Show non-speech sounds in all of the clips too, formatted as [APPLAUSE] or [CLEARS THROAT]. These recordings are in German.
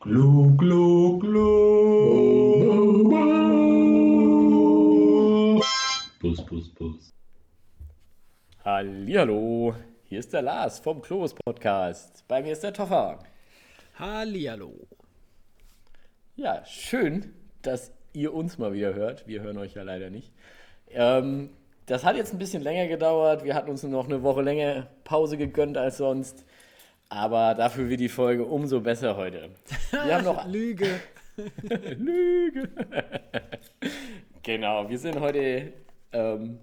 Glu, glu, glu. Bus, bus, bus. Hallihallo, hier ist der Lars vom Klobus Podcast. Bei mir ist der Toffer. Hallihallo. Ja, schön, dass ihr uns mal wieder hört. Wir hören euch ja leider nicht. Ähm, das hat jetzt ein bisschen länger gedauert. Wir hatten uns noch eine Woche länger Pause gegönnt als sonst. Aber dafür wird die Folge umso besser heute. Wir haben noch [LAUGHS] Lüge. [LAUGHS] Lüge. genau, wir sind heute ähm,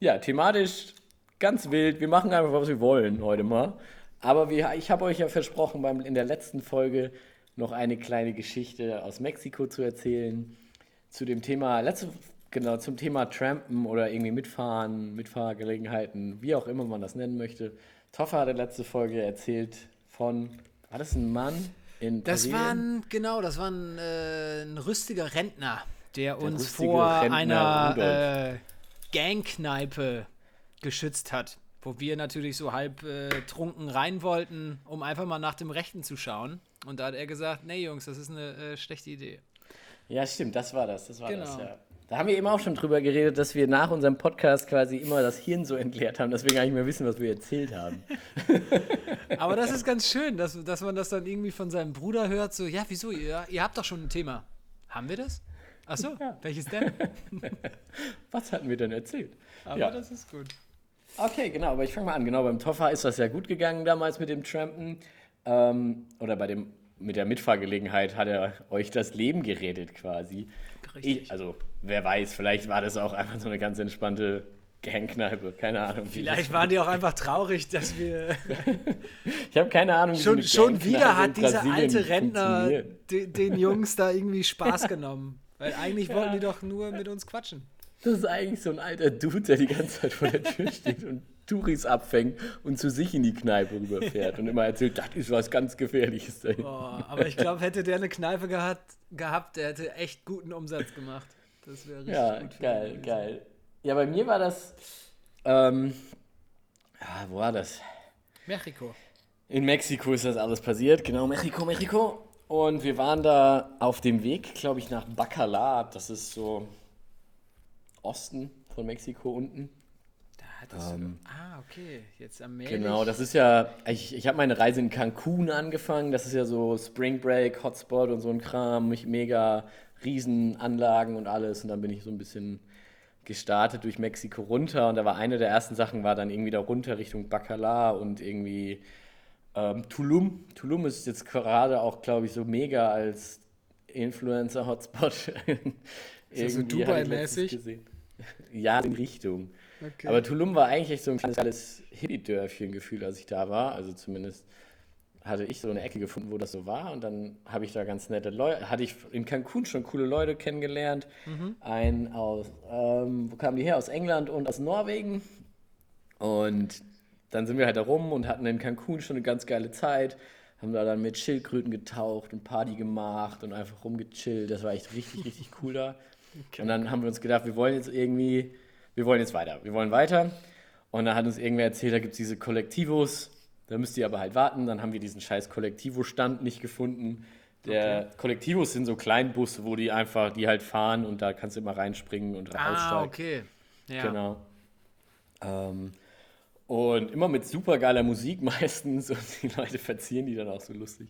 ja, thematisch ganz wild. Wir machen einfach, was wir wollen heute mal. Aber wir, ich habe euch ja versprochen, beim, in der letzten Folge noch eine kleine Geschichte aus Mexiko zu erzählen. Zu dem Thema, letzte, genau, zum Thema Trampen oder irgendwie mitfahren, Mitfahrgelegenheiten, wie auch immer man das nennen möchte. Toffer hat in der letzten Folge erzählt von, war das ein Mann in Das Brasilien? war ein, genau, das war ein, äh, ein rüstiger Rentner, der, uns rüstige vor Rentner einer äh, Gangkneipe geschützt hat. Wo wir natürlich so halb äh, trunken rein wollten, um einfach mal nach dem Rechten zu schauen. Und da hat er gesagt, nee Jungs, das ist eine äh, schlechte Idee. Ja, stimmt, das war das. Das war das, Genau. ja. Da haben wir eben auch schon drüber geredet, dass wir nach unserem Podcast quasi immer das Hirn so entleert haben, dass wir gar nicht mehr wissen, was wir erzählt haben. [LAUGHS] Aber das ist ganz schön, dass, dass man das dann irgendwie von seinem Bruder hört, so, ja, wieso, ihr, ihr habt doch schon ein Thema. Haben wir das? Achso, welches denn? [LAUGHS] Was hatten wir denn erzählt? Aber Ja. das ist gut. Okay, genau, aber ich fange mal an. Genau, beim Toffer ist das ja gut gegangen damals mit dem Trampen. Ähm, oder bei dem, mit der Mitfahrgelegenheit hat er euch das Leben geredet quasi. Richtig. Ich, also, wer weiß, vielleicht war das auch einfach so eine ganz entspannte Gangkneipe. Keine Ahnung. Vielleicht waren die auch einfach traurig, dass wir. [LAUGHS] Ich habe keine Ahnung. Schon, schon wieder hat dieser alte Rentner funktioniert. de, den Jungs da irgendwie Spaß genommen. Weil eigentlich wollten die doch nur mit uns quatschen. Das ist eigentlich so ein alter Dude, der die ganze Zeit vor der Tür steht und Touris abfängt und zu sich in die Kneipe rüberfährt und immer erzählt, das ist was ganz Gefährliches da. Oh, aber ich glaube, hätte der eine Kneipe gehabt, gehabt, der hätte echt guten Umsatz gemacht. Das wäre richtig Ja, gut geil, gewesen. geil. Ja, bei mir war das, ähm, ja, wo war das? Mexiko. In Mexiko ist das alles passiert, genau, Mexiko, Mexiko. Und wir waren da auf dem Weg, glaube ich, nach Bacalar. Das ist so Osten von Mexiko unten. Da hattest du. Ah, okay. Jetzt am Meer. Ähm, Genau, das ist ja, ich, ich habe meine Reise in Cancun angefangen. Das ist ja so Spring Break, Hotspot und so ein Kram, mich mega Riesenanlagen und alles. Und dann bin ich so ein bisschen gestartet durch Mexiko runter. Und da war eine der ersten Sachen, war dann irgendwie da runter Richtung Bacalar und irgendwie ähm, Tulum. Tulum ist jetzt gerade auch, glaube ich, so mega als Influencer-Hotspot. [LAUGHS] so letztens Dubai-mäßig? [LAUGHS] Ja, in Richtung. Okay. Aber Tulum war eigentlich echt so ein kleines Hippie-Dörfchen-Gefühl, als ich da war. Also zumindest hatte ich so eine Ecke gefunden, wo das so war. Und dann habe ich da ganz nette Leute, hatte ich in Cancun schon coole Leute kennengelernt. Einen aus, ähm, wo kamen die her? Aus England und aus Norwegen. Und dann sind wir halt da rum und hatten in Cancun schon eine ganz geile Zeit. Haben da dann mit Schildkröten getaucht und Party gemacht und einfach rumgechillt. Das war echt richtig, richtig [LAUGHS] cool da. Und dann haben wir uns gedacht, wir wollen jetzt irgendwie, wir wollen jetzt weiter. Wir wollen weiter. Und dann hat uns irgendwer erzählt, da gibt es diese Kollektivos. Da müsst ihr aber halt warten. Dann haben wir diesen scheiß Kollektivo-Stand nicht gefunden. Der Kollektivos sind so Kleinbusse, wo die einfach, die halt fahren und da kannst du immer reinspringen und ah, aussteigen. okay. Ja. Genau. Ähm, und immer mit super geiler Musik [LAUGHS] meistens und die Leute verzieren die dann auch so lustig.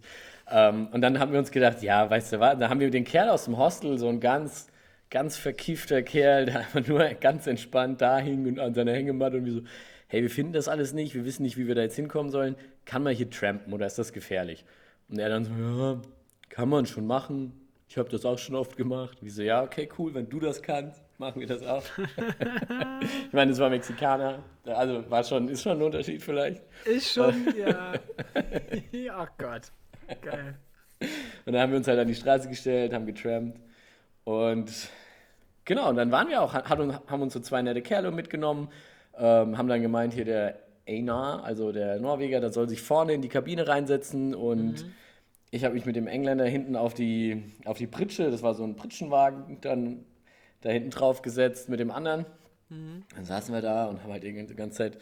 Ähm, und dann haben wir uns gedacht, ja, weißt du was, da haben wir den Kerl aus dem Hostel, so ein ganz, ganz verkiefter Kerl, der [LAUGHS] einfach nur ganz entspannt da hing und an seiner Hängematte und wir so, hey, wir finden das alles nicht, wir wissen nicht, wie wir da jetzt hinkommen sollen, kann man hier trampen oder ist das gefährlich? Und er dann so, ja, kann man schon machen, ich habe das auch schon oft gemacht. Wir so, ja, okay, cool, wenn du das kannst, machen wir das auch. [LAUGHS] ich meine, es war Mexikaner, also war schon, ist schon ein Unterschied vielleicht. Ist schon, [LAUGHS] ja. oh Gott. Geil. Und dann haben wir uns halt an die Straße gestellt, haben getrampt und genau, und dann waren wir auch, haben uns so zwei nette Kerle mitgenommen, ähm, haben dann gemeint, hier der Einar, also der Norweger, der soll sich vorne in die Kabine reinsetzen. Und ich habe mich mit dem Engländer hinten auf die, auf die Pritsche, das war so ein Pritschenwagen, dann da hinten drauf gesetzt mit dem anderen. Dann saßen wir da und haben halt irgendwie die ganze Zeit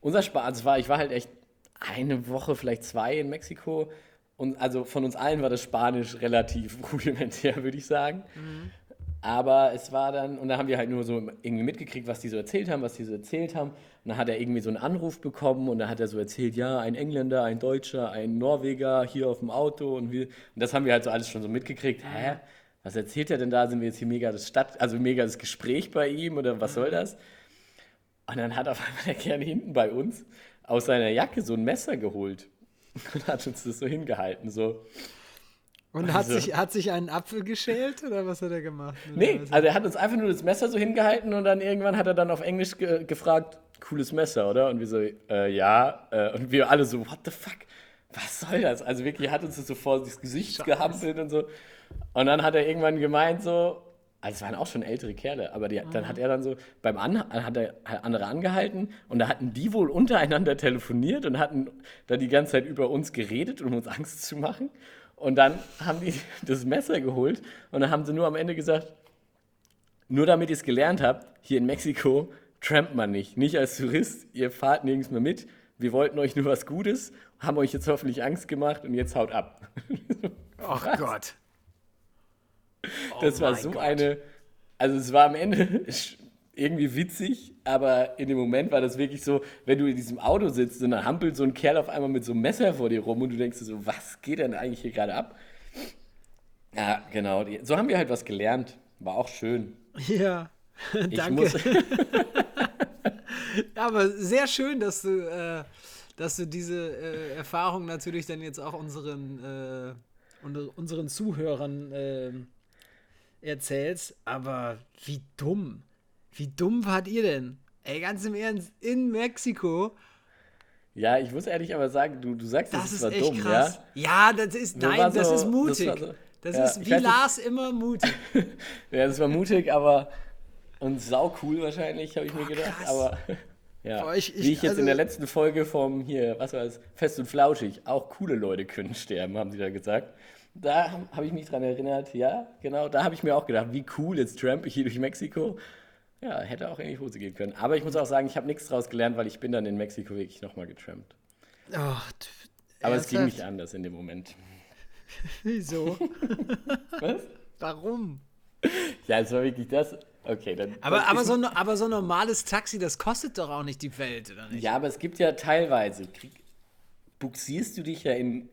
unser Spaß war, ich war halt echt eine Woche, vielleicht zwei in Mexiko. Und also von uns allen war das Spanisch relativ [LAUGHS] rudimentär, würde ich sagen. Aber es war dann, und da haben wir halt nur so irgendwie mitgekriegt, was die so erzählt haben, was die so erzählt haben. Und dann hat er irgendwie so einen Anruf bekommen und dann hat er so erzählt, ja, ein Engländer, ein Deutscher, ein Norweger hier auf dem Auto und wir, und das haben wir halt so alles schon so mitgekriegt. Hä? Was erzählt er denn da? Sind wir jetzt hier mega das Stadt, also mega das Gespräch bei ihm oder was soll das? Und dann hat auf einmal der Kerl hinten bei uns aus seiner Jacke so ein Messer geholt [LAUGHS] und hat uns das so hingehalten, so. Und hat, Also- sich, hat sich einen Apfel geschält oder was hat er gemacht? Oder Nee, also er hat uns einfach nur das Messer so hingehalten und dann irgendwann hat er dann auf Englisch ge gefragt, cooles Messer, oder? Und wir so, äh, ja. Äh, und wir alle so, what the fuck? Was soll das? Also wirklich, hat uns das so vor das Gesicht Scheiße. gehampelt und so. Und dann hat er irgendwann gemeint so, also es waren auch schon ältere Kerle, aber die, dann hat er dann so, beim An hat er andere angehalten und da hatten die wohl untereinander telefoniert und hatten da die ganze Zeit über uns geredet, um uns Angst zu machen. Und dann haben die [LAUGHS] das Messer geholt und dann haben sie nur am Ende gesagt, nur damit ihr es gelernt habt, hier in Mexiko trampt man nicht. Nicht als Tourist, ihr fahrt nirgends mehr mit. Wir wollten euch nur was Gutes, haben euch jetzt hoffentlich Angst gemacht und jetzt haut ab. [LAUGHS] Ach Gott. das war Oh so Gott. eine. Also, es war am Ende [LAUGHS] irgendwie witzig, aber in dem Moment war das wirklich so, wenn du in diesem Auto sitzt und dann hampelt so ein Kerl auf einmal mit so einem Messer vor dir rum und du denkst so, was geht denn eigentlich hier gerade ab? Ja, genau. So haben wir halt was gelernt. War auch schön. Ja, [LAUGHS] danke. muss, [LAUGHS] Ja, aber sehr schön, dass du, äh, dass du diese äh, Erfahrung natürlich dann jetzt auch unseren, äh, unseren Zuhörern äh, erzählst. Aber wie dumm. Wie dumm wart ihr denn? Ey, ganz im Ernst, in Mexiko, Ja, ich muss ehrlich aber sagen, du, du sagst, das, das ist war echt dumm, krass. ja? Ja, das ist, So nein, war das so- ist das mutig. war so- Das Ja, ist wie weiß Lars immer mutig. [LAUGHS] Ja, das war mutig, aber und sau cool wahrscheinlich, habe ich mir gedacht. krass. Aber [LAUGHS] ja, Boah, ich- ich- wie ich jetzt also- in der letzten Folge vom hier, was war das, Fest und Flauschig, auch coole Leute können sterben, haben sie da gesagt. Da habe ich mich dran erinnert, ja, genau, da habe ich mir auch gedacht, wie cool, jetzt tramp ich hier durch Mexiko. Ja, hätte auch in die Hose gehen können. Aber ich muss auch sagen, ich habe nichts draus gelernt, weil ich bin dann in Mexiko wirklich nochmal getrampt. Ach, Aber es ging ernsthaft? nicht anders in dem Moment. [LAUGHS] Wieso? [LAUGHS] Was? Warum? Ja, es war wirklich das. Okay, dann. Aber, aber, so, ein- aber so ein normales Taxi, das kostet doch auch nicht die Welt, oder nicht? Ja, aber es gibt ja teilweise, krieg, buxierst du dich ja in,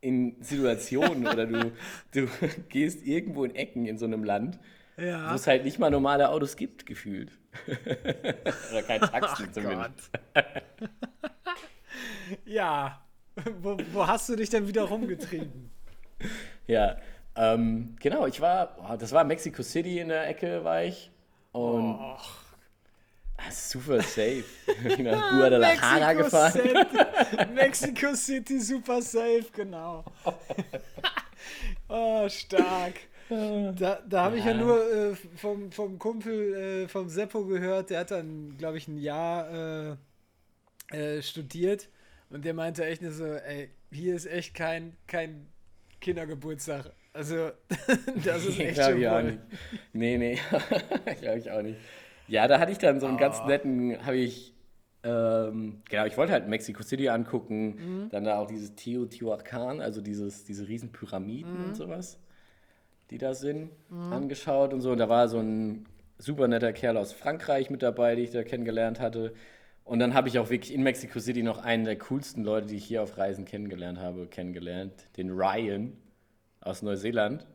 in Situationen oder du, [LAUGHS] du gehst irgendwo in Ecken in so einem Land, wo Ja. es halt nicht mal normale Autos gibt, gefühlt. [LAUGHS] oder kein Taxi [LAUGHS] zumindest. [LAUGHS] Ja. Wo, wo hast du dich denn wieder rumgetrieben? Ja, ähm, genau, ich war, oh, das war Mexico City in der Ecke, war ich. Und Oh. super safe. Ich bin nach Guadalajara gefahren. City, Mexico City, super safe, genau. oh, stark. Da, da habe ich ja Ja. nur äh, vom, vom Kumpel, äh, vom Seppo gehört, der hat dann, glaube ich, ein Jahr äh, äh, studiert und der meinte echt nur so, ey, hier ist echt kein, kein Kindergeburtstag. Also, [LAUGHS] das ist echt Glaube schon ich auch nicht. Nee, nee, [LAUGHS] glaube ich auch nicht. Ja, da hatte ich dann so einen ganz Ah. netten, habe ich, ähm, genau, ich wollte halt Mexico City angucken, Mhm. dann da auch dieses Teotihuacan, also dieses, diese riesen Pyramiden Mhm. und sowas, die da sind, angeschaut und so. Und da war so ein super netter Kerl aus Frankreich mit dabei, den ich da kennengelernt hatte. Und dann habe ich auch wirklich in Mexico City noch einen der coolsten Leute, die ich hier auf Reisen kennengelernt habe, kennengelernt, den Ryan aus Neuseeland.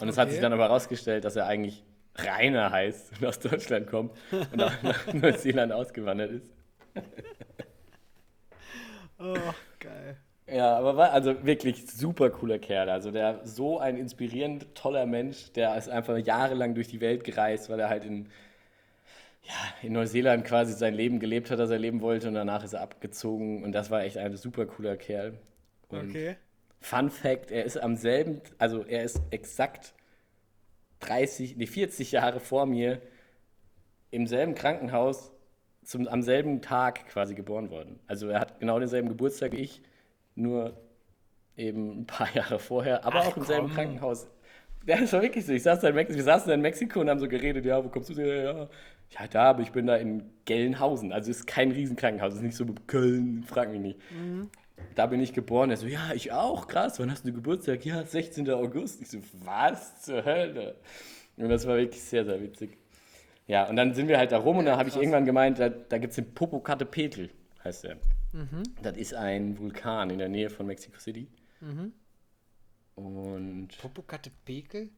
Und es hat Okay. sich dann aber herausgestellt, dass er eigentlich Rainer heißt und aus Deutschland kommt und auch nach [LAUGHS] Neuseeland ausgewandert ist. Oh, geil. Ja, aber war also wirklich super cooler Kerl. Also der so ein inspirierend toller Mensch, der ist einfach jahrelang durch die Welt gereist, weil er halt in, ja, in Neuseeland quasi sein Leben gelebt hat, das er leben wollte und danach ist er abgezogen und das war echt ein super cooler Kerl. Und Okay. Fun Fact, er ist am selben, also er ist exakt 30, nee, 40 Jahre vor mir im selben Krankenhaus zum, am selben Tag quasi geboren worden. Also er hat genau denselben Geburtstag wie ich, nur eben ein paar [LAUGHS] Jahre vorher, aber Ach, auch im selben komm. Krankenhaus. Ja, das war wirklich so. Ich saß da in Mexiko, wir saßen da in Mexiko und haben so geredet, ja, wo kommst du her? Ja, ja, da, aber ich bin da in Gelnhausen. Also es ist kein Riesenkrankenhaus, es ist nicht so Köln, frag mich nicht. da bin ich geboren. Er so, ja, ich auch, krass, wann hast du Geburtstag? Ja, 16. August. Ich so, was zur Hölle? Und das war wirklich sehr, sehr witzig. Ja, und dann sind wir halt da rum und dann habe ich irgendwann gemeint, da, da gibt es den Popocatépetl, heißt der. Das ist ein Vulkan in der Nähe von Mexico City. Und Popocatépetl?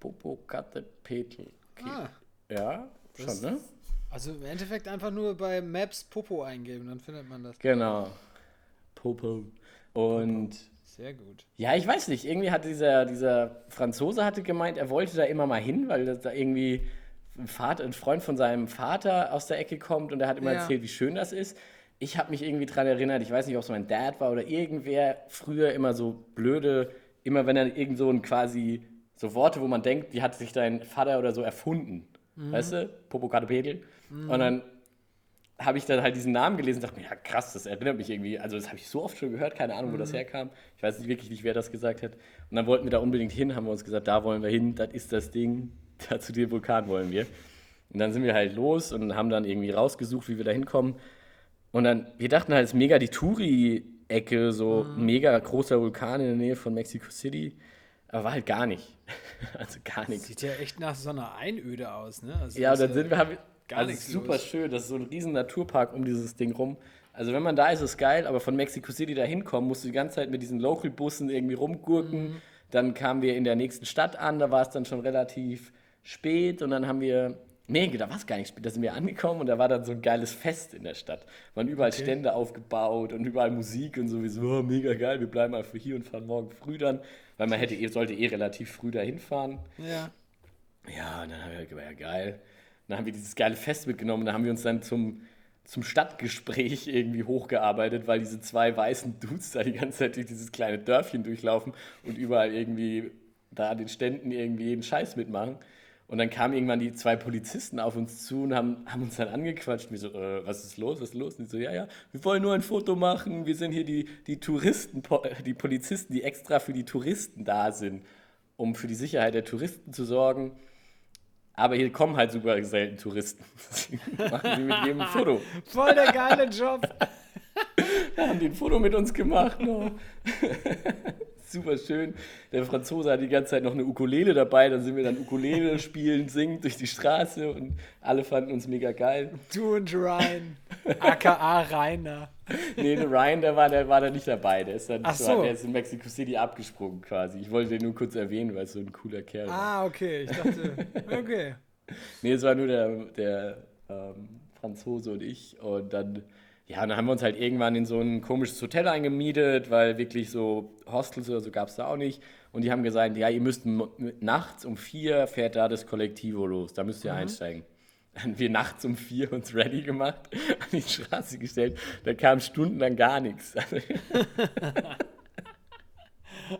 Popocatépetl. Okay. Ah, Ja, schon, ne? also im Endeffekt einfach nur bei Maps Popo eingeben, dann findet man das. Genau. Popo. Und Sehr gut. ja, ich weiß nicht, irgendwie hat dieser, dieser Franzose hatte gemeint, er wollte da immer mal hin, weil das da irgendwie ein, Vater, ein Freund von seinem Vater aus der Ecke kommt und er hat immer Ja. erzählt, wie schön das ist. Ich habe mich irgendwie dran erinnert, ich weiß nicht, ob es mein Dad war oder irgendwer früher immer so blöde, immer wenn er irgend so ein quasi so Worte, wo man denkt, die hat sich dein Vater oder so erfunden. Weißt du? Popocatépetl. Und dann habe ich dann halt diesen Namen gelesen und dachte mir, ja krass, das erinnert mich irgendwie, also das habe ich so oft schon gehört, keine Ahnung, wo das herkam. Ich weiß nicht wirklich nicht, wer das gesagt hat. Und dann wollten wir da unbedingt hin, haben wir uns gesagt, da wollen wir hin, das ist das Ding, [LAUGHS] da zu dem Vulkan wollen wir. Und dann sind wir halt los und haben dann irgendwie rausgesucht, wie wir da hinkommen. Und dann, wir dachten halt, es ist mega die Touri-Ecke, so ein mega großer Vulkan in der Nähe von Mexico City. Aber war halt gar nicht. [LAUGHS] Also gar nichts. Sieht ja echt nach so einer Einöde aus, ne? Also Ja, und dann sind wir, haben, gar also nichts super los. schön, das ist so ein riesen Naturpark um dieses Ding rum. Also wenn man da ist, ist es geil, aber von Mexico City da hinkommen, musst du die ganze Zeit mit diesen Local-Bussen irgendwie rumgurken. Mhm. Dann kamen wir in der nächsten Stadt an, da war es dann schon relativ spät und dann haben wir, nee, da war es gar nicht spät, da sind wir angekommen und da war dann so ein geiles Fest in der Stadt. Waren überall Stände aufgebaut und überall Musik und sowieso, oh, mega geil, wir bleiben einfach hier und fahren morgen früh dann, weil man hätte, sollte eh relativ früh da hinfahren. Ja. Ja, und dann haben wir gesagt, ja geil. Dann haben wir dieses geile Fest mitgenommen. Dann haben wir uns dann zum, zum Stadtgespräch irgendwie hochgearbeitet, weil diese zwei weißen Dudes da die ganze Zeit durch dieses kleine Dörfchen durchlaufen und überall irgendwie da an den Ständen irgendwie jeden Scheiß mitmachen. Und dann kamen irgendwann die zwei Polizisten auf uns zu und haben, haben uns dann angequatscht. Und wir so, äh, was ist los, was ist los? Und die so, ja, ja, wir wollen nur ein Foto machen. Wir sind hier die, die Touristen, die Polizisten, die extra für die Touristen da sind, um für die Sicherheit der Touristen zu sorgen. Aber hier kommen halt super selten Touristen. [LAUGHS] Machen sie mit jedem ein Foto. [LAUGHS] Voll der geile Job. [LAUGHS] Da haben die ein Foto mit uns gemacht. No. Super schön. Der Franzose hat die ganze Zeit noch eine Ukulele dabei. Dann sind wir dann Ukulele [LAUGHS] spielen, singen durch die Straße und alle fanden uns mega geil. Du und Ryan. AKA Rainer. Nee, der Ryan, der war, der war da nicht dabei. Der ist dann Ach so. der ist in Mexico City abgesprungen quasi. Ich wollte den nur kurz erwähnen, weil es so ein cooler Kerl war. Ah, okay. Ich dachte, okay. Nee, es war nur der, der ähm, Franzose und ich. Und dann, ja, dann haben wir uns halt irgendwann in so ein komisches Hotel eingemietet, weil wirklich so Hostels oder so gab es da auch nicht. Und die haben gesagt, ja, ihr müsst nachts um vier fährt da das Kollektivo los, da müsst ihr einsteigen. Dann haben wir nachts um vier uns ready gemacht, an die Straße gestellt, da kam stundenlang gar nichts. [LAUGHS]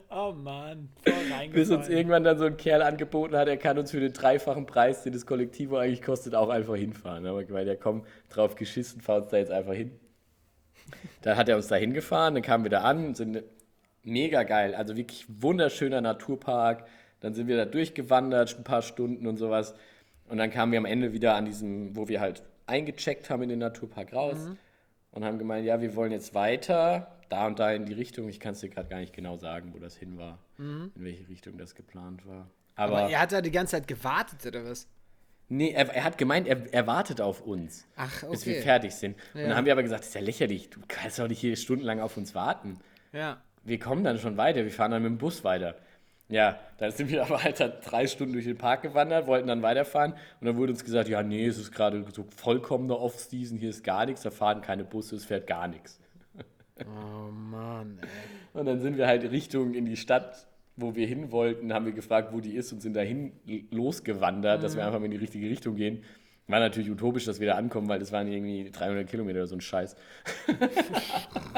Oh Mann. Voll Bis uns irgendwann dann so ein Kerl angeboten hat, er kann uns für den dreifachen Preis, den das Kollektivo eigentlich kostet, auch einfach hinfahren. Aber gemeint, ja komm, drauf geschissen, fahr uns da jetzt einfach hin. Dann hat er uns da hingefahren, dann kamen wir da an, sind mega geil, also wirklich wunderschöner Naturpark. Dann sind wir da durchgewandert, ein paar Stunden und sowas. Und dann kamen wir am Ende wieder an diesem, wo wir halt eingecheckt haben in den Naturpark raus und haben gemeint, ja, wir wollen jetzt weiter, da und da in die Richtung. Ich kann es dir gerade gar nicht genau sagen, wo das hin war, in welche Richtung das geplant war. Aber, Aber er hat da die ganze Zeit gewartet, oder was? Nee, er, er hat gemeint, er, er wartet auf uns, Ach, bis wir okay. fertig sind. Und Ja. dann haben wir aber gesagt, das ist ja lächerlich, du kannst doch nicht hier stundenlang auf uns warten. Ja. Wir kommen dann schon weiter, wir fahren dann mit dem Bus weiter. Ja, da sind wir [LAUGHS] aber halt dann drei Stunden durch den Park gewandert, wollten dann weiterfahren und dann wurde uns gesagt, ja, nee, es ist gerade so vollkommener Off-Season, hier ist gar nichts, da fahren keine Busse, es fährt gar nichts. Oh Mann, ey. Und dann sind wir halt Richtung in die Stadt, wo wir hin wollten, haben wir gefragt, wo die ist und sind dahin losgewandert, dass wir einfach mal in die richtige Richtung gehen. War natürlich utopisch, dass wir da ankommen, weil das waren irgendwie 300 Kilometer oder so ein Scheiß. [LAUGHS]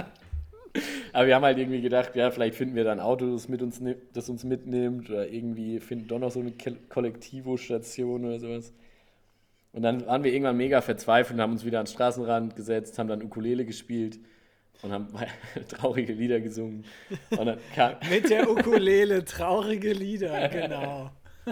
Aber wir haben halt irgendwie gedacht, ja, vielleicht finden wir da ein Auto, das, mit uns, das uns mitnimmt oder irgendwie finden doch noch so eine Kollektivo-Station oder sowas. Und dann waren wir irgendwann mega verzweifelt und haben uns wieder an den Straßenrand gesetzt, haben dann Ukulele gespielt und haben [LAUGHS] traurige Lieder gesungen. [LAUGHS] Mit der Ukulele, traurige Lieder, genau. [LAUGHS]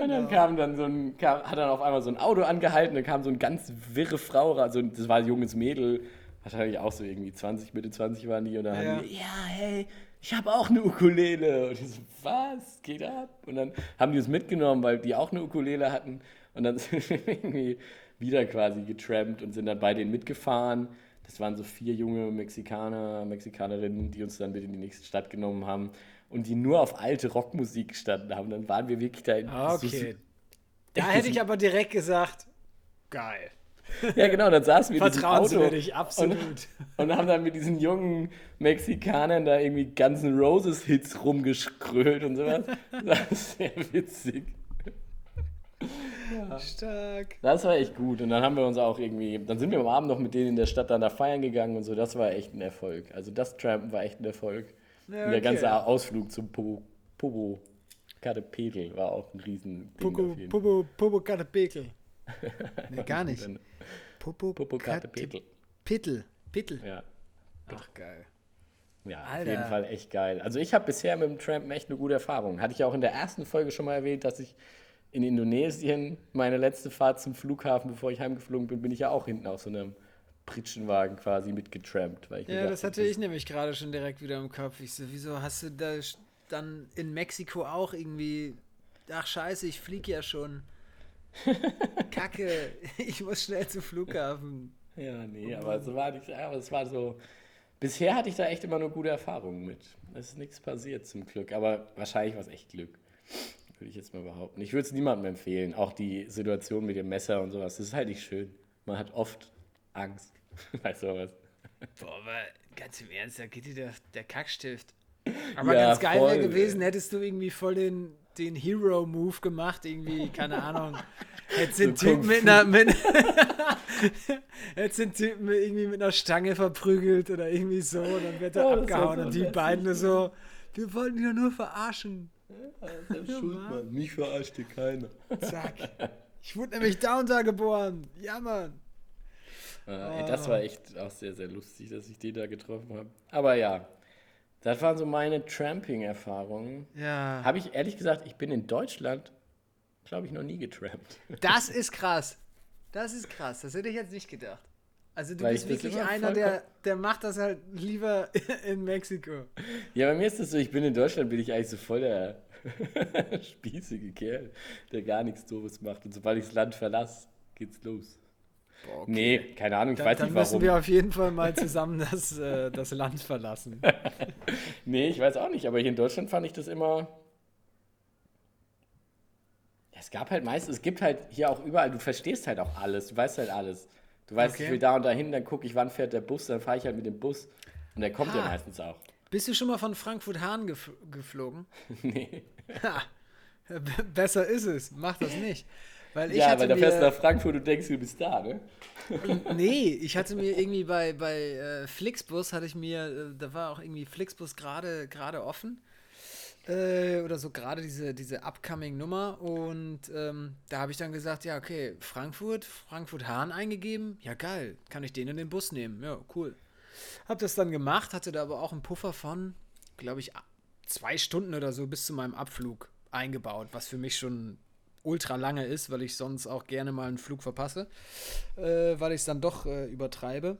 Und dann kam dann so ein, kam, hat dann auf einmal so ein Auto angehalten, dann kam so ein ganz wirre Frau, also das war ein junges Mädel, wahrscheinlich auch so irgendwie 20, Mitte 20 waren die und dann Ja. haben die, ja, hey, ich habe auch eine Ukulele. Und ich so, was, geht ab? Und dann haben die uns mitgenommen, weil die auch eine Ukulele hatten und dann sind wir irgendwie wieder quasi getrampt und sind dann bei denen mitgefahren. Das waren so vier junge Mexikaner, Mexikanerinnen, die uns dann mit in die nächste Stadt genommen haben und die nur auf alte Rockmusik gestanden haben. Dann waren wir wirklich da in so- Okay. Da [LAUGHS] hätte ich aber direkt gesagt, geil. Ja, genau, dann saßen wir in diesem Auto Vertrauenswürdig, absolut. und, und haben dann mit diesen jungen Mexikanern da irgendwie ganzen Roses-Hits rumgeskrölt und sowas. [LAUGHS] Das war sehr witzig. Stark. Das war echt gut. Und dann haben wir uns auch irgendwie, dann sind wir am Abend noch mit denen in der Stadt dann da feiern gegangen und so. Das war echt ein Erfolg. Also das Trampen war echt ein Erfolg. Ja, Und der okay. ganze Ausflug zum Pobo, Pobo Katepetl war auch ein riesen Popo, auf Popo, Popo Katepekel. [LAUGHS] Nee, gar nicht. Popo, Popo Katepetl. Pittel. Pittel. Ja. Ach, geil. Ja, auf Alter. jeden Fall echt geil. Also ich habe bisher mit dem Trampen echt eine gute Erfahrung. Hatte ich auch in der ersten Folge schon mal erwähnt, dass ich in Indonesien meine letzte Fahrt zum Flughafen, bevor ich heimgeflogen bin, bin ich ja auch hinten auf so einem Pritschenwagen quasi mitgetrampt. Weil ich Ja, das hatte ich nämlich gerade schon direkt wieder im Kopf. Ich so, wieso hast du da dann in Mexiko auch irgendwie. Ach, scheiße, ich flieg ja schon. [LAUGHS] Kacke, ich muss schnell zum Flughafen. Ja, nee, aber es war nicht, aber es war so. Bisher hatte ich da echt immer nur gute Erfahrungen mit. Es ist nichts passiert zum Glück, aber wahrscheinlich war es echt Glück. Würde ich jetzt mal behaupten. Ich würde es niemandem empfehlen. Auch die Situation mit dem Messer und sowas. Das ist halt nicht schön. Man hat oft Angst. [LAUGHS] Weißt du was? Boah, aber ganz im Ernst, da geht dir der, der Kackstift. Aber Ja, ganz geil wäre gewesen, hättest du irgendwie voll den, den Hero-Move gemacht, irgendwie, keine Ahnung. Hättest den So Typen mit einer, mit, [LAUGHS] hättest den Typen irgendwie mit einer Stange verprügelt oder irgendwie so, und dann wird er Oh, abgehauen und die beiden so, wir wollten ihn ja nur verarschen. [LAUGHS] Mann. Mich verarscht dir keiner. Zack. [LAUGHS] Ich wurde nämlich da und da geboren. Ja, Mann. Äh, ey, das war echt auch sehr, sehr lustig, dass ich den da getroffen habe. Aber ja, das waren so meine Tramping-Erfahrungen. Ja. Habe ich ehrlich gesagt, ich bin in Deutschland, glaube ich, noch nie getrampt. Das ist krass. Das ist krass. Das hätte ich jetzt nicht gedacht. Also du Weil bist wirklich einer, der, der macht das halt lieber [LAUGHS] in Mexiko. Ja, bei mir ist das so, ich bin in Deutschland, bin ich eigentlich so voll der [LAUGHS] spießige Kerl, der gar nichts Doofes macht. Und sobald ich das Land verlasse, geht's los. Boah, Nee, keine Ahnung, ich Dann, weiß dann nicht müssen warum. wir auf jeden Fall mal [LAUGHS] zusammen das, äh, das Land verlassen. Nee, ich weiß auch nicht, aber hier in Deutschland fand ich das immer. Ja, es gab halt meistens, es gibt halt hier auch überall, du verstehst halt auch alles, du weißt halt alles. Du weißt, Okay. ich will da und dahin, dann gucke ich, wann fährt der Bus, dann fahre ich halt mit dem Bus. Und der kommt ja Ah. meistens auch. Bist du schon mal von Frankfurt-Hahn gef geflogen? [LAUGHS] nee. Ha, besser ist es. Mach das nicht. Weil ich ja, hatte weil da fährst du nach Frankfurt und denkst, du bist da, ne? Nee, ich hatte mir irgendwie bei, bei äh, Flixbus, hatte ich mir, äh, da war auch irgendwie Flixbus gerade offen. Äh, oder so gerade diese, diese Upcoming-Nummer. Und ähm, da habe ich dann gesagt, ja, okay, Frankfurt, Frankfurt-Hahn eingegeben. Ja, geil, kann ich den in den Bus nehmen. Ja, cool. Hab das dann gemacht, hatte da aber auch einen Puffer von, glaube ich, zwei Stunden oder so bis zu meinem Abflug eingebaut, was für mich schon ultra lange ist, weil ich sonst auch gerne mal einen Flug verpasse, äh, weil ich es dann doch äh, übertreibe.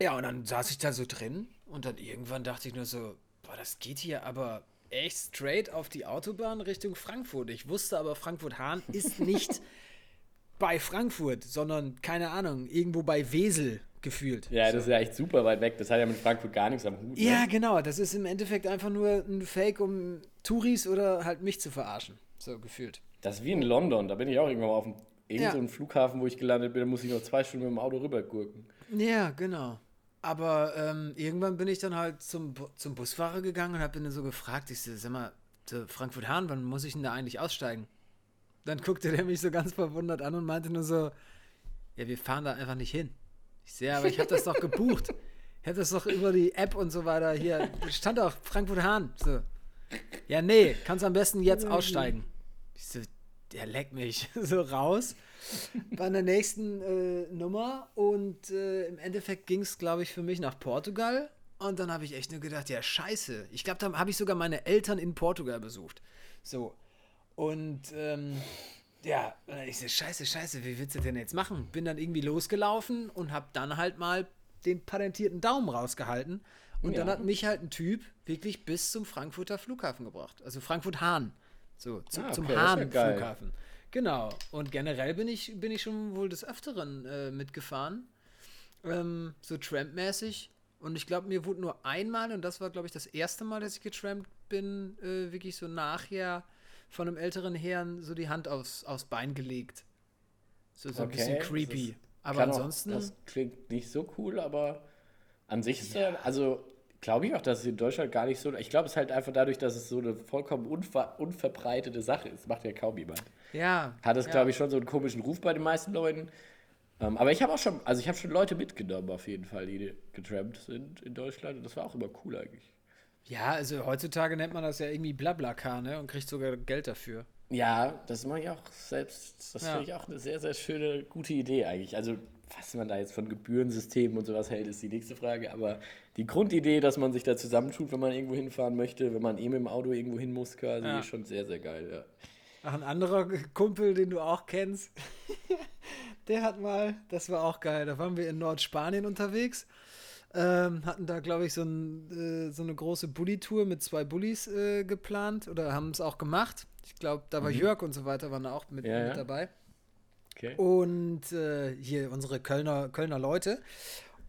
Ja, und dann saß ich da so drin und dann irgendwann dachte ich nur so, boah, das geht hier aber echt straight auf die Autobahn Richtung Frankfurt. Ich wusste aber, Frankfurt-Hahn ist nicht [LAUGHS] bei Frankfurt, sondern, keine Ahnung, irgendwo bei Wesel gefühlt. Ja, das ist ja echt super weit weg. Das hat ja mit Frankfurt gar nichts am Hut. Ja, Ne? genau. Das ist im Endeffekt einfach nur ein Fake, um Touris oder halt mich zu verarschen. So gefühlt. Das ist wie in London. Da bin ich auch irgendwann mal auf dem irgend Ja. so Flughafen, wo ich gelandet bin. Da muss ich noch zwei Stunden mit dem Auto rübergurken. Ja, genau. Aber ähm, irgendwann bin ich dann halt zum, zum Busfahrer gegangen und habe ihn so gefragt, ich so, sag mal, Frankfurt-Hahn, wann muss ich denn da eigentlich aussteigen? Dann guckte der mich so ganz verwundert an und meinte nur so, ja, wir fahren da einfach nicht hin. Ich sehe, aber ich habe das doch gebucht. Ich habe das doch über die App und so weiter hier. Stand auch Frankfurt-Hahn. So. Ja, nee, kannst am besten jetzt aussteigen. Ich so, der leckt mich [LAUGHS] so raus bei der nächsten äh, Nummer und äh, im Endeffekt ging es, glaube ich, für mich nach Portugal. Und dann habe ich echt nur gedacht, ja, scheiße. Ich glaube, da habe ich sogar meine Eltern in Portugal besucht. So. Und ähm, ja, dann ich so, scheiße, scheiße, wie willst du denn jetzt machen? Bin dann irgendwie losgelaufen und habe dann halt mal den patentierten Daumen rausgehalten. Und dann Ja. hat mich halt ein Typ wirklich bis zum Frankfurter Flughafen gebracht. Also Frankfurt-Hahn. So, zu, Ah, zum okay, ja geil. Hahn-Flughafen. Genau. Und generell bin ich, bin ich schon wohl des Öfteren äh, mitgefahren. Ähm, so trampmäßig. Und ich glaube, mir wurde nur einmal, und das war, glaube ich, das erste Mal, dass ich getrampt bin, äh, wirklich so nachher von einem älteren Herrn so die Hand aufs, aufs Bein gelegt. So, so ein bisschen Okay, creepy. ist- Aber Kann auch- ansonsten. das klingt nicht so cool, aber an sich ist ja, also glaube ich auch, dass es in Deutschland gar nicht so. Ich glaube, es ist halt einfach dadurch, dass es so eine vollkommen unver, unverbreitete Sache ist. Macht ja kaum jemand. ja. Hat es, ja. glaube ich, schon so einen komischen Ruf bei den meisten Leuten. Ähm, aber ich habe auch schon, also ich habe schon Leute mitgenommen, auf jeden Fall, die getrampt sind in Deutschland. Und das war auch immer cool eigentlich. Ja, also heutzutage nennt man das ja irgendwie Blablacar, ne? Und kriegt sogar Geld dafür. Ja, das mache ich auch selbst. Das Ja. finde ich auch eine sehr, sehr schöne, gute Idee eigentlich. Also, was man da jetzt von Gebührensystemen und sowas hält, ist die nächste Frage. Aber die Grundidee, dass man sich da zusammentut, wenn man irgendwo hinfahren möchte, wenn man eh mit dem Auto irgendwo hin muss, quasi, Ja. ist schon sehr, sehr geil. Ja. Ach, ein anderer Kumpel, den du auch kennst, [LAUGHS] der hat mal, das war auch geil, da waren wir in Nordspanien unterwegs, ähm, hatten da, glaube ich, so, ein, äh, so eine große Bulli-Tour mit zwei Bullis äh, geplant oder haben es auch gemacht. Ich glaube, da war Jörg und so weiter, waren da auch mit, Ja, mit ja. dabei. Okay. Und äh, hier unsere Kölner, Kölner Leute.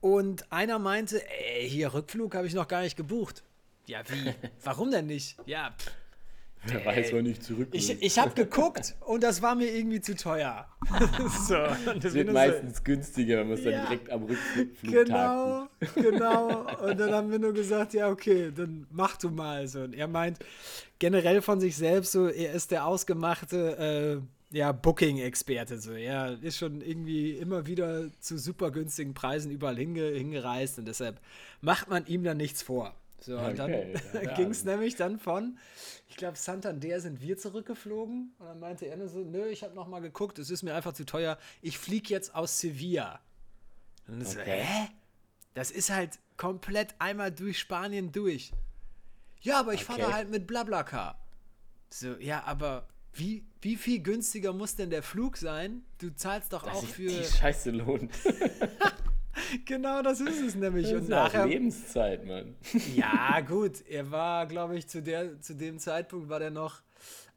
Und einer meinte, ey, hier Rückflug habe ich noch gar nicht gebucht. Ja, wie? [LAUGHS] Warum denn nicht? Ja, pff, Wer weiß, wann ich zurück ich, ich habe geguckt und das war mir irgendwie zu teuer. [LAUGHS] so, bin wird meistens günstiger, wenn man es dann Ja. direkt am Rückflug so, genau, genau. Und dann haben wir nur gesagt, ja, okay, dann mach du mal so. Und er meint generell von sich selbst so, er ist der ausgemachte äh, ja, Booking-Experte. So. Er ist schon irgendwie immer wieder zu super günstigen Preisen überall hinge hingereist und deshalb macht man ihm dann nichts vor. So, und Okay, dann [LAUGHS] ja, ging es nämlich dann von, ich glaube, Santander sind wir zurückgeflogen. Und dann meinte er nur so, nö, ich habe noch mal geguckt, es ist mir einfach zu teuer. Ich fliege jetzt aus Sevilla. Und ich so, Okay. hä? Das ist halt komplett einmal durch Spanien durch. Ja, aber ich fahre Okay. da halt mit Blablacar. So, ja, aber wie, wie viel günstiger muss denn der Flug sein? Du zahlst doch Dass auch für. die Scheiße lohnt. [LAUGHS] Genau, das ist es nämlich. Das Und ist ja auch nachher. Lebenszeit, Mann. Ja, gut, er war, glaube ich, zu, der, zu dem Zeitpunkt war der noch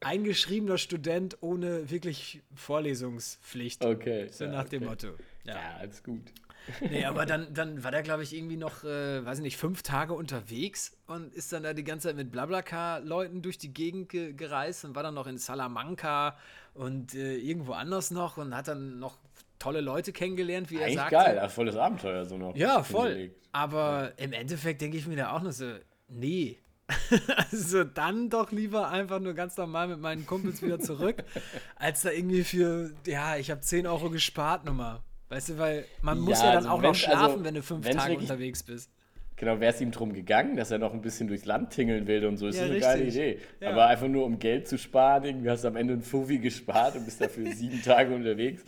eingeschriebener Student ohne wirklich Vorlesungspflicht. Okay. So ja, nach dem okay. Motto. Ja, alles gut. Nee, aber dann, dann war der, glaube ich, irgendwie noch, äh, weiß ich nicht, fünf Tage unterwegs und ist dann da die ganze Zeit mit Blablacar-Leuten durch die Gegend ge gereist und war dann noch in Salamanca und äh, irgendwo anders noch und hat dann noch tolle Leute kennengelernt, wie er Eigentlich sagte. geil, ja, volles Abenteuer so noch. Ja, voll. hingelegt. Aber im Endeffekt denke ich mir da auch nur so, nee. [LAUGHS] also dann doch lieber einfach nur ganz normal mit meinen Kumpels wieder zurück, [LAUGHS] als da irgendwie für, ja, ich habe 10 Euro gespart nochmal. Weißt du, weil man muss Ja, ja dann also auch noch wenn's- schlafen, also wenn du fünf Tage wirklich- unterwegs bist. Genau, wäre es ihm drum gegangen, dass er noch ein bisschen durchs Land tingeln will und so, ist Ja, eine geile. Idee. Ja. Aber einfach nur um Geld zu sparen, irgendwie hast du am Ende einen Fuffi gespart und bist dafür [LAUGHS] sieben Tage unterwegs.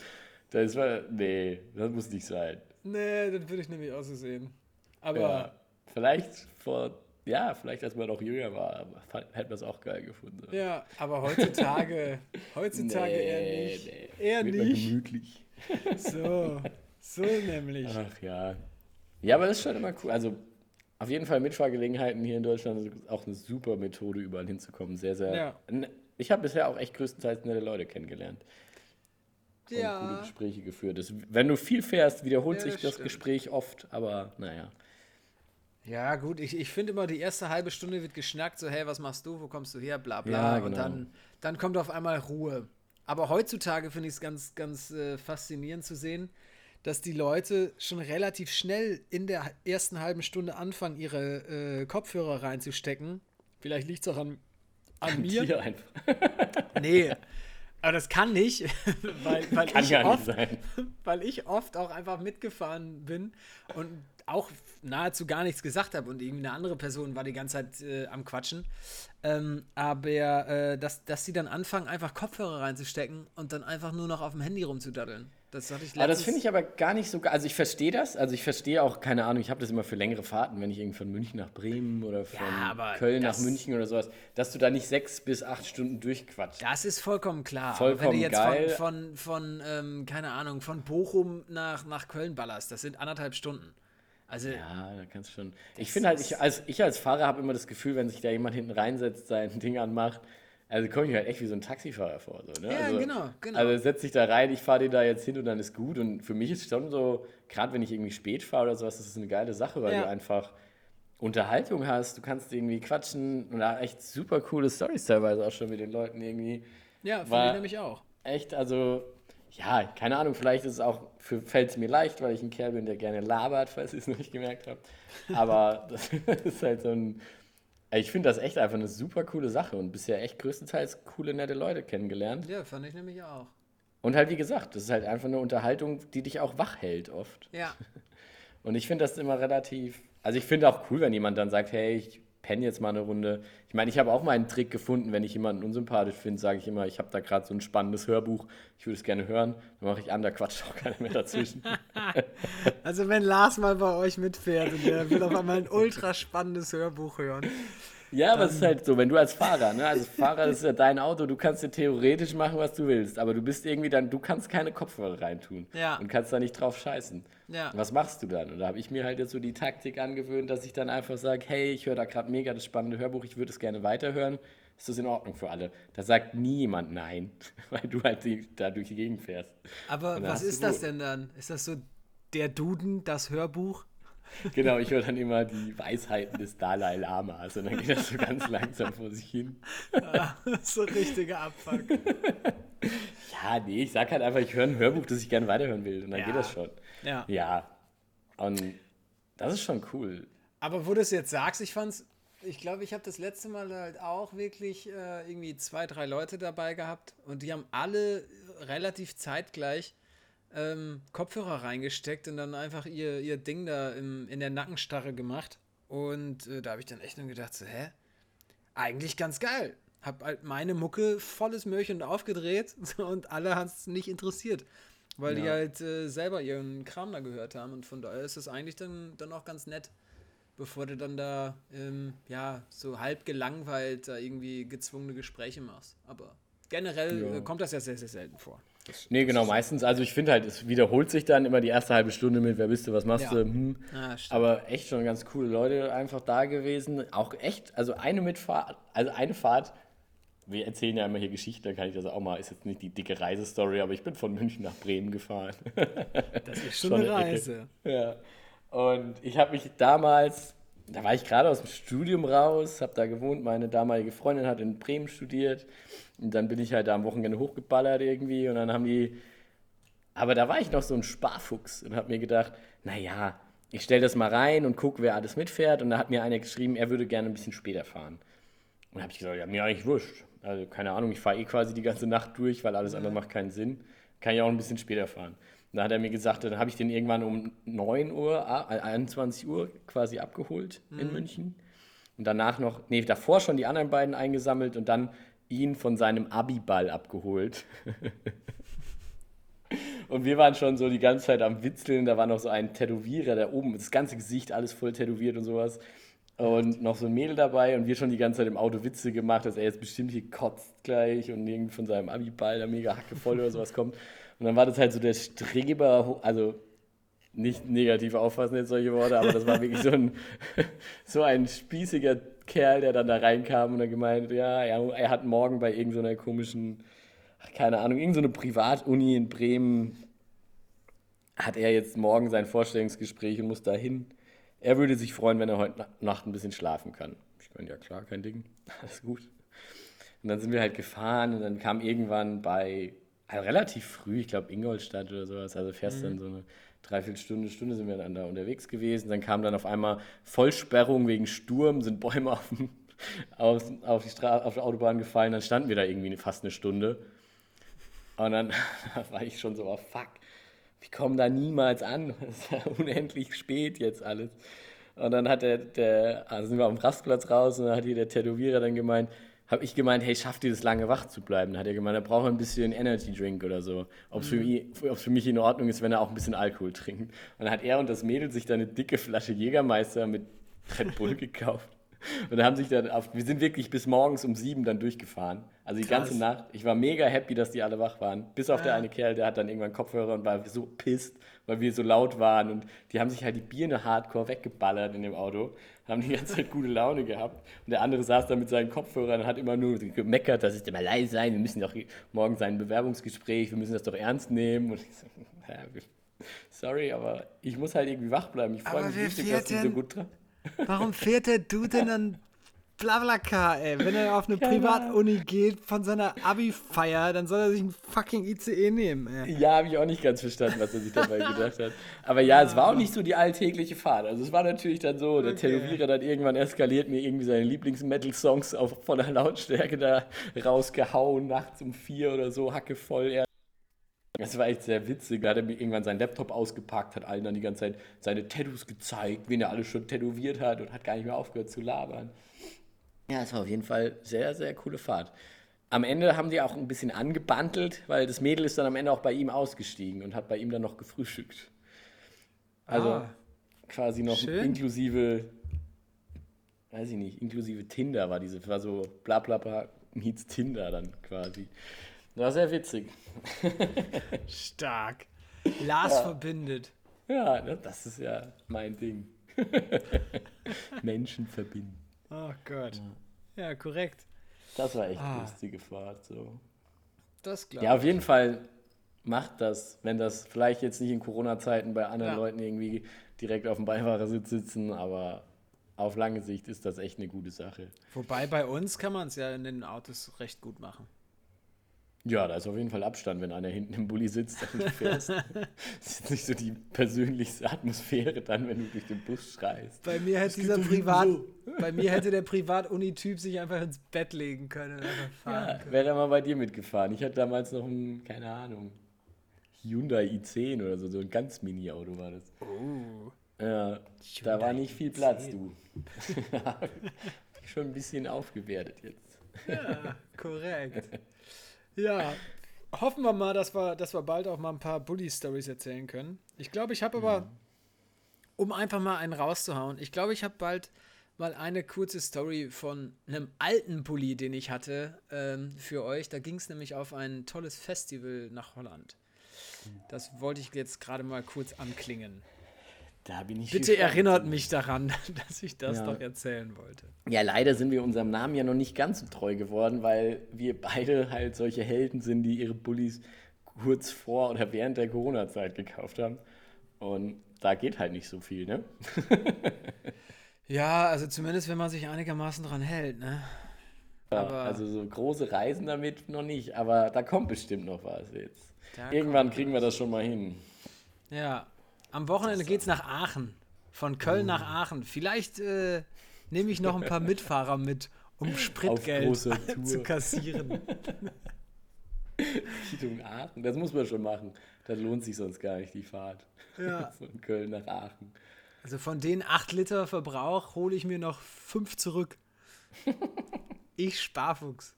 Das war, nee, das muss nicht sein. Nee, das würde ich nämlich auch so sehen. Aber Ja, vielleicht vor, ja, vielleicht als man noch jünger war, hätte man es auch geil gefunden. ja, aber heutzutage, heutzutage eher nicht. Eher Wird nicht. gemütlich. So, so nämlich. Ach ja. Ja, aber das ist schon immer cool. Also auf jeden Fall Mitfahrgelegenheiten hier in Deutschland ist auch eine super Methode, überall hinzukommen. Sehr, sehr. Ja. Ich habe bisher auch echt größtenteils nette Leute kennengelernt. Und gute Ja. Gespräche geführt. Das, wenn du viel fährst, wiederholt Ja, sich das das stimmt. Gespräch oft, aber naja. Ja, gut, ich, ich finde immer, die erste halbe Stunde wird geschnackt, so, hey, was machst du, wo kommst du her, bla bla. Ja, Und genau. dann, dann kommt auf einmal Ruhe. Aber heutzutage finde ich es ganz, ganz äh, faszinierend zu sehen, dass die Leute schon relativ schnell in der ersten halben Stunde anfangen, ihre äh, Kopfhörer reinzustecken. Vielleicht liegt es auch an, an mir. Hier einfach. Nee, [LAUGHS] aber das kann nicht, weil, [LAUGHS] weil, Kann ich nicht oft, sein. [LAUGHS] weil ich oft auch einfach mitgefahren bin und auch nahezu gar nichts gesagt habe und irgendwie eine andere Person war die ganze Zeit äh, am Quatschen. Ähm, aber äh, dass, dass sie dann anfangen, einfach Kopfhörer reinzustecken und dann einfach nur noch auf dem Handy rumzudaddeln. Das hatte ich Aber das finde ich aber gar nicht so. Also ich verstehe das. Also ich verstehe auch, keine Ahnung, ich habe das immer für längere Fahrten, wenn ich irgendwie von München nach Bremen oder von aber Köln nach München oder sowas, dass du da nicht sechs bis acht Stunden durchquatscht. Das ist vollkommen klar. Vollkommen wenn du jetzt geil. von, von, von ähm, keine Ahnung, von Bochum nach, nach Köln ballerst, das sind anderthalb Stunden. Also, Ja, da kannst du schon. Ich finde halt, ich als, ich als Fahrer habe immer das Gefühl, wenn sich da jemand hinten reinsetzt, sein Ding anmacht, also komme ich mir halt echt wie so ein Taxifahrer vor. So, ne? Ja, also, genau, genau. Also setz dich da rein, ich fahre dir da jetzt hin und dann ist gut. Und für mich ist schon so, gerade wenn ich irgendwie spät fahre oder sowas, das ist eine geile Sache, weil Ja. du einfach Unterhaltung hast, du kannst irgendwie quatschen und da echt super coole Stories teilweise auch schon mit den Leuten irgendwie. ja, finde war- ich nämlich auch. Echt, also, ja, keine Ahnung, vielleicht ist es auch, fällt es mir leicht, weil ich ein Kerl bin, der gerne labert, [LAUGHS] falls ihr es noch nicht gemerkt habt. Aber [LAUGHS] das ist halt so ein. Ich finde das echt einfach eine super coole Sache und bisher echt größtenteils coole, nette Leute kennengelernt. Ja, fand ich nämlich auch. Und halt, wie gesagt, das ist halt einfach eine Unterhaltung, die dich auch wach hält oft. Ja, [LAUGHS] Und ich finde das immer relativ. Also, ich finde auch cool, wenn jemand dann sagt, hey, ich penne jetzt mal eine Runde. Ich meine, ich habe auch mal einen Trick gefunden, wenn ich jemanden unsympathisch finde, sage ich immer, ich habe da gerade so ein spannendes Hörbuch, ich würde es gerne hören. Dann mache ich an, da quatscht auch keiner mehr dazwischen. [LAUGHS] also wenn Lars mal bei euch mitfährt und der will auf einmal ein ultra spannendes Hörbuch hören. Ja, aber es ist halt so, wenn du als Fahrer, ne, also Fahrer, das ist ja dein Auto, du kannst dir theoretisch machen, was du willst, aber du bist irgendwie dann, du kannst keine Kopfhörer reintun Ja. und kannst da nicht drauf scheißen. Ja. Was machst du dann? Und da habe ich mir halt jetzt so die Taktik angewöhnt, dass ich dann einfach sage, hey, ich höre da gerade mega das spannende Hörbuch, ich würde es gerne weiterhören. Ist das in Ordnung für alle? Da sagt nie jemand nein, [LAUGHS] weil du halt die, da durch die Gegend fährst. Aber was ist das denn dann? Ist das so der Duden, das Hörbuch? [LAUGHS] Genau, ich höre dann immer die Weisheiten des Dalai Lamas und dann geht das so ganz [LAUGHS] langsam vor sich hin. so richtiger Abfuck. [LAUGHS] Ja, nee, ich sag halt einfach, ich höre ein Hörbuch, das ich gerne weiterhören will und dann Ja. geht das schon. Ja. Ja, und das ist schon cool. Aber wo du es jetzt sagst, ich fand's, ich glaube, ich habe das letzte Mal halt auch wirklich äh, irgendwie zwei, drei Leute dabei gehabt und die haben alle relativ zeitgleich ähm, Kopfhörer reingesteckt und dann einfach ihr, ihr Ding da im, in der Nackenstarre gemacht. Und äh, da habe ich dann echt nur gedacht, so, hä? Eigentlich ganz geil. Hab halt meine Mucke volles Möhrchen aufgedreht [LAUGHS] und alle hat es nicht interessiert. Weil die Ja. halt äh, selber ihren Kram da gehört haben und von daher ist es eigentlich dann, dann auch ganz nett bevor du dann da, ähm, ja, so halb gelangweilt da irgendwie gezwungene Gespräche machst. Aber generell Ja. äh, kommt das ja sehr, sehr selten vor. Nee, genau, meistens, also ich finde halt, es wiederholt sich dann immer die erste halbe Stunde mit, wer bist du, was machst Ja. du, hm. Ah, stimmt. Aber echt schon ganz coole Leute einfach da gewesen. Auch echt, also eine Mitfahrt, also eine Fahrt, wir erzählen ja immer hier Geschichten, da kann ich das auch mal, ist jetzt nicht die dicke Reisestory, aber ich bin von München nach Bremen gefahren. Das ist [LAUGHS] schon schon eine Ecke. Reise. Ja. Und ich habe mich damals, da war ich gerade aus dem Studium raus, habe da gewohnt, meine damalige Freundin hat in Bremen studiert und dann bin ich halt da am Wochenende hochgeballert irgendwie und dann haben die, aber da war ich noch so ein Sparfuchs und habe mir gedacht, naja, ich stelle das mal rein und gucke, wer alles mitfährt und da hat mir einer geschrieben, er würde gerne ein bisschen später fahren. Und habe ich gesagt, ja, mir eigentlich wurscht. Also keine Ahnung, ich fahre eh quasi die ganze Nacht durch, weil alles andere macht keinen Sinn. Kann ich auch ein bisschen später fahren. Und da hat er mir gesagt, dann habe ich den irgendwann um 9 Uhr, ah, 21 Uhr quasi abgeholt in München. Und danach noch, nee, davor schon die anderen beiden eingesammelt und dann ihn von seinem Abiball abgeholt. [LAUGHS] Und wir waren schon so die ganze Zeit am Witzeln. Da war noch so ein Tätowierer, der oben, das ganze Gesicht alles voll tätowiert und sowas. Und noch so ein Mädel dabei und wir schon die ganze Zeit im Auto Witze gemacht, dass er jetzt bestimmt hier kotzt gleich und irgend von seinem Abiball da mega hackevoll oder sowas kommt. [LAUGHS] Und dann war das halt so der Streber, also nicht negativ auffassen jetzt solche Worte, aber das war wirklich so ein, [LAUGHS] so ein spießiger Kerl, der dann da reinkam und dann gemeint, ja, er, er hat morgen bei irgendeiner komischen, ach, keine Ahnung, irgendeine Privatuni in Bremen, hat er jetzt morgen sein Vorstellungsgespräch und muss da hin. Er würde sich freuen, wenn er heute Na- Nacht ein bisschen schlafen kann. Ich meine, ja klar, kein Ding, [LAUGHS] alles gut. Und dann sind wir halt gefahren und dann kam irgendwann bei, also relativ früh, ich glaube Ingolstadt oder sowas, also fährst dann so eine Dreiviertelstunde, Stunde sind wir dann da unterwegs gewesen. Dann kam dann auf einmal Vollsperrung wegen Sturm, sind Bäume [LAUGHS] auf, dem- auf, auf, die Stra auf der Autobahn gefallen, dann standen wir da irgendwie fast eine Stunde. Und dann [LAUGHS] war ich schon so, oh fuck, wir kommen da niemals an. [LAUGHS] Es ist ja unendlich spät jetzt alles. Und dann hat der, der also sind wir auf dem Rastplatz raus und dann hat hier der Tätowierer dann gemeint, habe ich gemeint, hey, schafft ihr das lange wach zu bleiben? Dann hat er gemeint, er braucht ein bisschen Energy Drink oder so. Ob es für, ihn- ob's für mich in Ordnung ist, wenn er auch ein bisschen Alkohol trinkt. Und dann hat er und das Mädel sich da eine dicke Flasche Jägermeister mit Red Bull [LAUGHS] gekauft. Und da haben sich dann auf, wir sind wirklich bis morgens um sieben dann durchgefahren. Also die Krass. ganze Nacht. Ich war mega happy, dass die alle wach waren. Bis auf der Ja. eine Kerl, der hat dann irgendwann Kopfhörer und war so pisst, weil wir so laut waren. Und die haben sich halt die Birne hardcore weggeballert in dem Auto. Haben die ganze Zeit gute Laune gehabt. Und der andere saß da mit seinen Kopfhörern und hat immer nur gemeckert, dass es immer leise sein. Wir müssen doch morgen sein Bewerbungsgespräch, wir müssen das doch ernst nehmen. Und ich so, [LAUGHS] ja, sorry, aber ich muss halt irgendwie wach bleiben. Ich freue mich richtig, dass die so gut dran. Warum fährt der Dude denn dann Blablacar, ey? Wenn er auf eine Privatuni geht von seiner Abi-Feier, dann soll er sich einen fucking ICE nehmen, ey. Ja, habe ich auch nicht ganz verstanden, was er sich dabei gedacht hat. Aber ja, es war auch nicht so die alltägliche Fahrt. Also es war natürlich dann so, der Okay. Tätowierer dann irgendwann eskaliert mir irgendwie seine Lieblings-Metal-Songs auf voller Lautstärke da rausgehauen, nachts um vier oder so, hacke voll. Er das war echt sehr witzig. Da hat er mir irgendwann seinen Laptop ausgepackt, hat allen dann die ganze Zeit seine Tattoos gezeigt, wen er alles schon tätowiert hat und hat gar nicht mehr aufgehört zu labern. Ja, es war auf jeden Fall sehr, sehr coole Fahrt. Am Ende haben die auch ein bisschen angebandelt, weil das Mädel ist dann am Ende auch bei ihm ausgestiegen und hat bei ihm dann noch gefrühstückt. Also Ah. quasi noch Schön. inklusive, weiß ich nicht, inklusive Tinder war diese, war so bla bla bla meets Tinder dann quasi. War sehr witzig. [LAUGHS] Stark. Lars verbindet. Ja, ne, das ist ja mein Ding. [LAUGHS] Menschen verbinden. Oh Gott. Ja, korrekt. Das war echt Ah. eine lustige Fahrt. So. Das glaube Ja, auf jeden Fall macht das, wenn das vielleicht jetzt nicht in Corona-Zeiten bei anderen Ja. Leuten irgendwie direkt auf dem Beifahrersitz sitzen, aber auf lange Sicht ist das echt eine gute Sache. Wobei bei uns kann man es ja in den Autos recht gut machen. Ja, da ist auf jeden Fall Abstand, wenn einer hinten im Bulli sitzt und [LAUGHS] du fährst. Das ist nicht so die persönlichste Atmosphäre dann, wenn du durch den Bus schreist. Bei mir hätte dieser Privat, so. bei mir hätte der Privat-Uni-Typ sich einfach ins Bett legen können und einfach fahren Ja, können. wäre er mal bei dir mitgefahren. Ich hatte damals noch ein, keine Ahnung, Hyundai i10 oder so, so ein ganz Mini-Auto war das. Oh. Ja, da war nicht viel i10. Platz, du. [LAUGHS] Schon ein bisschen aufgewertet jetzt. Ja, korrekt. [LAUGHS] Ja, hoffen wir mal, dass wir, dass wir bald auch mal ein paar Bully-Stories erzählen können. Ich glaube, ich habe aber, um einfach mal einen rauszuhauen, ich glaube, ich habe bald mal eine kurze Story von einem alten Bully, den ich hatte, ähm, für euch. Da ging es nämlich auf ein tolles Festival nach Holland. Das wollte ich jetzt gerade mal kurz anklingen. Da bin ich Bitte erinnert mich daran, [LAUGHS] dass ich das Ja. doch erzählen wollte. Ja, leider sind wir unserem Namen ja noch nicht ganz so treu geworden, weil wir beide halt solche Helden sind, die ihre Bullies kurz vor oder während der Corona-Zeit gekauft haben. Und da geht halt nicht so viel, ne? [LAUGHS] Ja, also zumindest, wenn man sich einigermaßen dran hält, ne? Ja, Aber- also so große Reisen damit noch nicht, aber da kommt bestimmt noch was jetzt. Irgendwann kriegen wir das schon mal hin. Ja, am Wochenende geht's nach Aachen. Von Köln nach Aachen. Vielleicht äh, nehme ich noch ein paar Mitfahrer mit, um Spritgeld [LAUGHS] zu kassieren. [LAUGHS] Richtung Aachen, das muss man schon machen. Das lohnt sich sonst gar nicht, die Fahrt. Ja. [LAUGHS] Von Köln nach Aachen. Also von den 8 Liter Verbrauch hole ich mir noch 5 zurück. Ich Sparfuchs.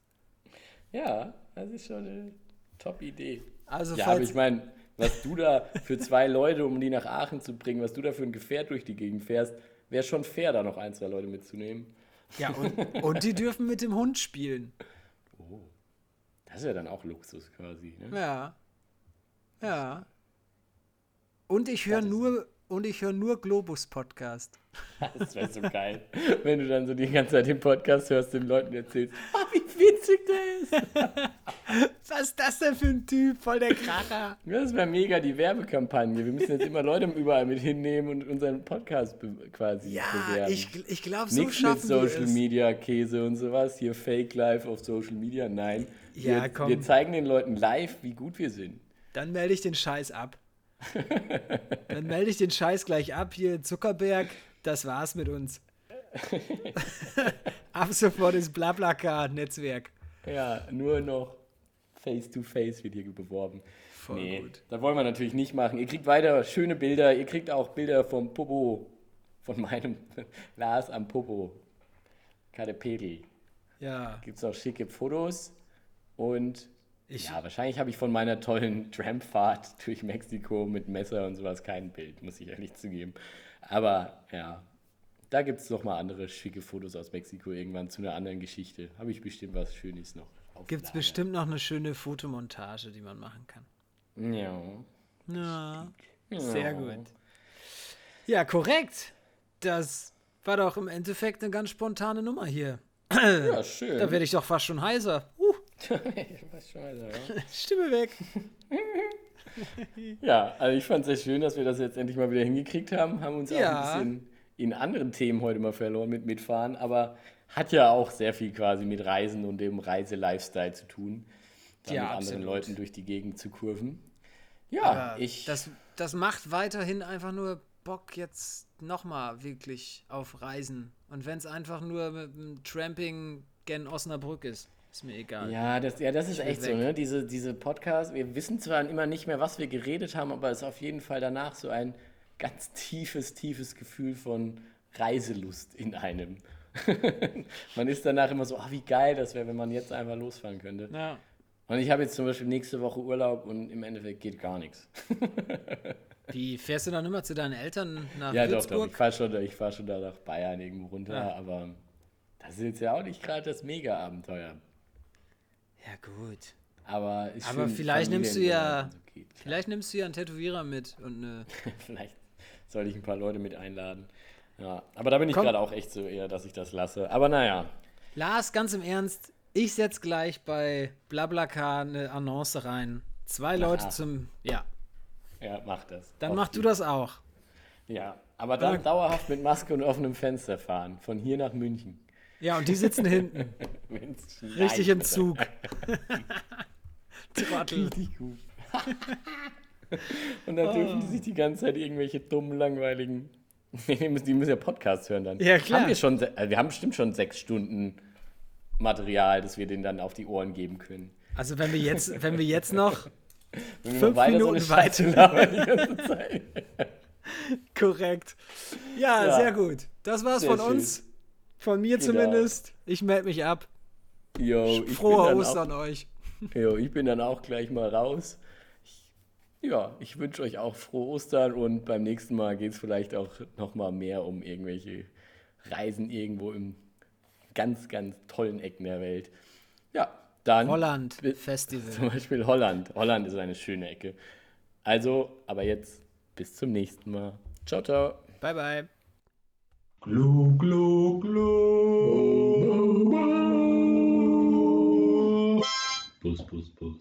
Ja, das ist schon eine Top-Idee. Also Ja, aber ich meine, was du da für zwei Leute, um die nach Aachen zu bringen, was du da für ein Gefährt durch die Gegend fährst, wäre schon fair, da noch ein, zwei Leute mitzunehmen. ja, und, und die dürfen mit dem Hund spielen. Das ist ja dann auch Luxus quasi. Ne? Ja. Ja. Und ich höre nur und ich höre nur Globus Podcast. [LAUGHS] Das wäre so geil, wenn du dann so die ganze Zeit den Podcast hörst, den Leuten erzählst, [LAUGHS] oh, wie witzig der [LAUGHS] ist. Was ist das denn für ein Typ? Voll der Kracher. Das wäre mega die Werbekampagne. Wir müssen jetzt immer Leute überall mit hinnehmen und unseren Podcast quasi Ja, bewerben. ich, ich glaube, so Nichts mit schaffen wir Social es. Media Käse und sowas. Hier Fake Live auf Social Media. Nein. Ja, wir, komm. wir zeigen den Leuten live, wie gut wir sind. Dann melde ich den Scheiß ab. Dann melde ich den Scheiß gleich ab. Hier, Zuckerberg, das war's mit uns. [LAUGHS] [LAUGHS] ab sofort ist Blablacar-Netzwerk. Ja, nur noch Face to Face wird hier beworben. Voll nee, gut. das wollen wir natürlich nicht machen. Ihr kriegt weiter schöne Bilder. Ihr kriegt auch Bilder vom Popo, von meinem [LAUGHS] Lars am Popo. Kadepedel. Ja, Gibt es auch schicke Fotos und ich, ja, wahrscheinlich habe ich von meiner tollen Trampfahrt durch Mexiko mit Messer und sowas kein Bild, muss ich ehrlich zugeben. Aber ja, da gibt es nochmal andere schicke Fotos aus Mexiko irgendwann zu einer anderen Geschichte. Habe ich bestimmt was Schönes noch. Gibt es bestimmt noch eine schöne Fotomontage, die man machen kann. Ja. Ja, sehr Ja. gut. Ja, korrekt. Das war doch im Endeffekt eine ganz spontane Nummer hier. Ja, [CLEARS THROAT] schön. Da werde ich doch fast schon heiser. Uh, Was [LAUGHS] scheiße, ja. [LAUGHS] Stimme weg. [LAUGHS] Ja, also ich fand es sehr schön, dass wir das jetzt endlich mal wieder hingekriegt haben. Haben uns auch Ja. ein bisschen in anderen Themen heute mal verloren mit Mitfahren, aber hat ja auch sehr viel quasi mit Reisen und dem Reise-Lifestyle zu tun. Da Ja, mit anderen absolut. Leuten durch die Gegend zu kurven. Ja, Aber ich. das, das macht weiterhin einfach nur Bock jetzt nochmal wirklich auf Reisen. Und wenn es einfach nur mit dem Tramping gen Osnabrück ist, ist mir egal. Ja, das, ja, das ist echt so, weg. ne? Diese, diese Podcasts, wir wissen zwar immer nicht mehr, was wir geredet haben, aber es ist auf jeden Fall danach so ein ganz tiefes, tiefes Gefühl von Reiselust in einem. [LAUGHS] man ist danach immer so, ah, wie geil das wäre, wenn man jetzt einfach losfahren könnte. Ja. Und ich habe jetzt zum Beispiel nächste Woche Urlaub und im Endeffekt geht gar nichts. [LAUGHS] Wie fährst du dann immer zu deinen Eltern nach Ja, doch, doch. Würzburg? Ich fahre schon, ich fahr schon da nach Bayern irgendwo runter, Ja. aber das ist jetzt ja auch nicht gerade das Mega-Abenteuer. Ja, gut. Aber, Aber vielleicht nimmst du ja- so geht. Vielleicht nimmst du ja einen Tätowierer mit und eine. [LAUGHS] Vielleicht soll ich ein paar Leute mit einladen. Ja, aber da bin ich gerade auch echt so eher, dass ich das lasse. Aber naja, Lars, ganz im Ernst, ich setze gleich bei BlaBlaCar eine Annonce rein. Zwei Leute Aha. zum. Ja, ja, mach das. dann Auf mach du das auch. Ja, aber dann Ja. dauerhaft mit Maske und offenem Fenster fahren. Von hier nach München. Ja, und die sitzen hinten. [LAUGHS] Richtig im. Zug. [LAUGHS] Trottel. Richtig gut. [LAUGHS] und dann dürfen die sich die ganze Zeit irgendwelche dummen, langweiligen. die müssen ja Podcasts hören dann. Ja, klar. Haben wir, schon, äh, wir haben bestimmt schon sechs Stunden Material, das wir denen dann auf die Ohren geben können. Also wenn wir jetzt, wenn wir jetzt noch [LAUGHS] wir Fünf noch weiter Minuten so Zeit. [LAUGHS] korrekt. Ja, Ja. sehr gut. Das war's Sehr von schön. uns. Von mir Genau. zumindest. Ich melde mich ab. Yo, Frohe Ostern euch. [LAUGHS] Yo, ich bin dann auch gleich mal raus. Ja, ich wünsche euch auch frohe Ostern und beim nächsten Mal geht es vielleicht auch noch mal mehr um irgendwelche Reisen irgendwo im ganz, ganz tollen Ecken der Welt. Ja, dann Holland Festival. [LAUGHS] zum Beispiel Holland. Holland ist eine schöne Ecke. Also, aber jetzt bis zum nächsten Mal. Ciao, ciao. Bye, bye. Glu, glu, glu. Bus, bus, bus.